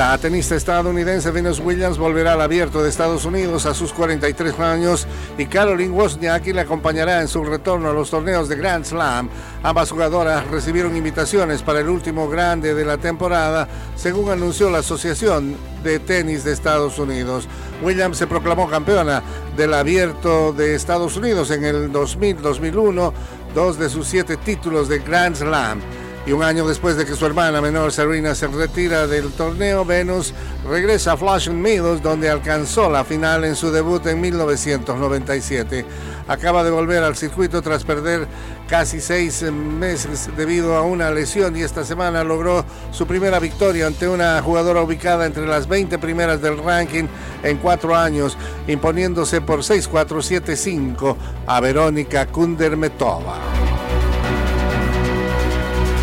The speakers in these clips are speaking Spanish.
La tenista estadounidense Venus Williams volverá al abierto de Estados Unidos a sus 43 años y Caroline Wozniacki le acompañará en su retorno a los torneos de Grand Slam. Ambas jugadoras recibieron invitaciones para el último grande de la temporada, según anunció la Asociación de Tenis de Estados Unidos. Williams se proclamó campeona del abierto de Estados Unidos en el 2000-2001, dos de sus siete títulos de Grand Slam. Y un año después de que su hermana menor Serena se retira del torneo, Venus regresa a Flushing Meadows, donde alcanzó la final en su debut en 1997. Acaba de volver al circuito tras perder casi seis meses debido a una lesión y esta semana logró su primera victoria ante una jugadora ubicada entre las 20 primeras del ranking en cuatro años, imponiéndose por 6-4-7-5 a Verónica Kundermetova.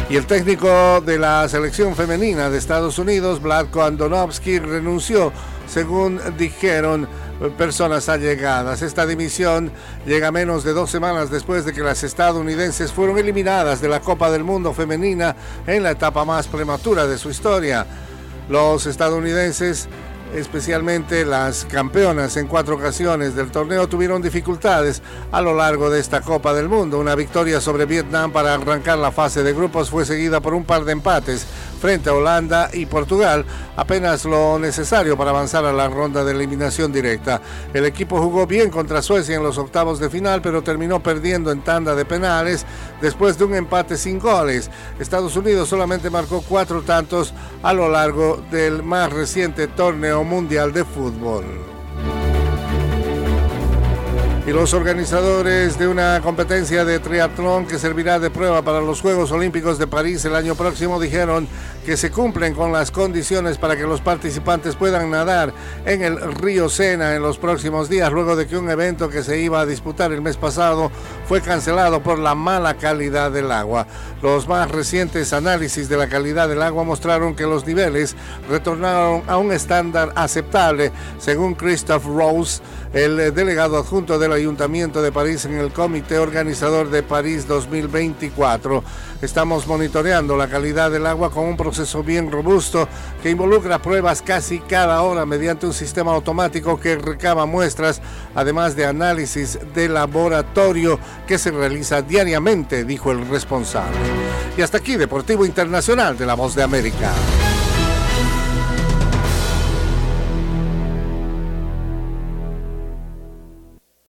Y el técnico de la selección femenina de Estados Unidos, Vladko Andonovsky, renunció, según dijeron personas allegadas. Esta dimisión llega menos de dos semanas después de que las estadounidenses fueron eliminadas de la Copa del Mundo femenina en la etapa más prematura de su historia. Los estadounidenses especialmente las campeonas en cuatro ocasiones del torneo tuvieron dificultades a lo largo de esta Copa del Mundo. Una victoria sobre Vietnam para arrancar la fase de grupos fue seguida por un par de empates frente a Holanda y Portugal, apenas lo necesario para avanzar a la ronda de eliminación directa. El equipo jugó bien contra Suecia en los octavos de final, pero terminó perdiendo en tanda de penales después de un empate sin goles. Estados Unidos solamente marcó cuatro tantos a lo largo del más reciente torneo mundial de fútbol y los organizadores de una competencia de triatlón que servirá de prueba para los Juegos Olímpicos de París el año próximo dijeron que se cumplen con las condiciones para que los participantes puedan nadar en el río Sena en los próximos días, luego de que un evento que se iba a disputar el mes pasado fue cancelado por la mala calidad del agua. Los más recientes análisis de la calidad del agua mostraron que los niveles retornaron a un estándar aceptable, según Christoph Rose, el delegado adjunto del Ayuntamiento de París en el comité organizador de París 2024. Estamos monitoreando la calidad del agua con un proceso bien robusto que involucra pruebas casi cada hora mediante un sistema automático que recaba muestras, además de análisis de laboratorio que se realiza diariamente, dijo el responsable. Y hasta aquí, Deportivo Internacional de la Voz de América.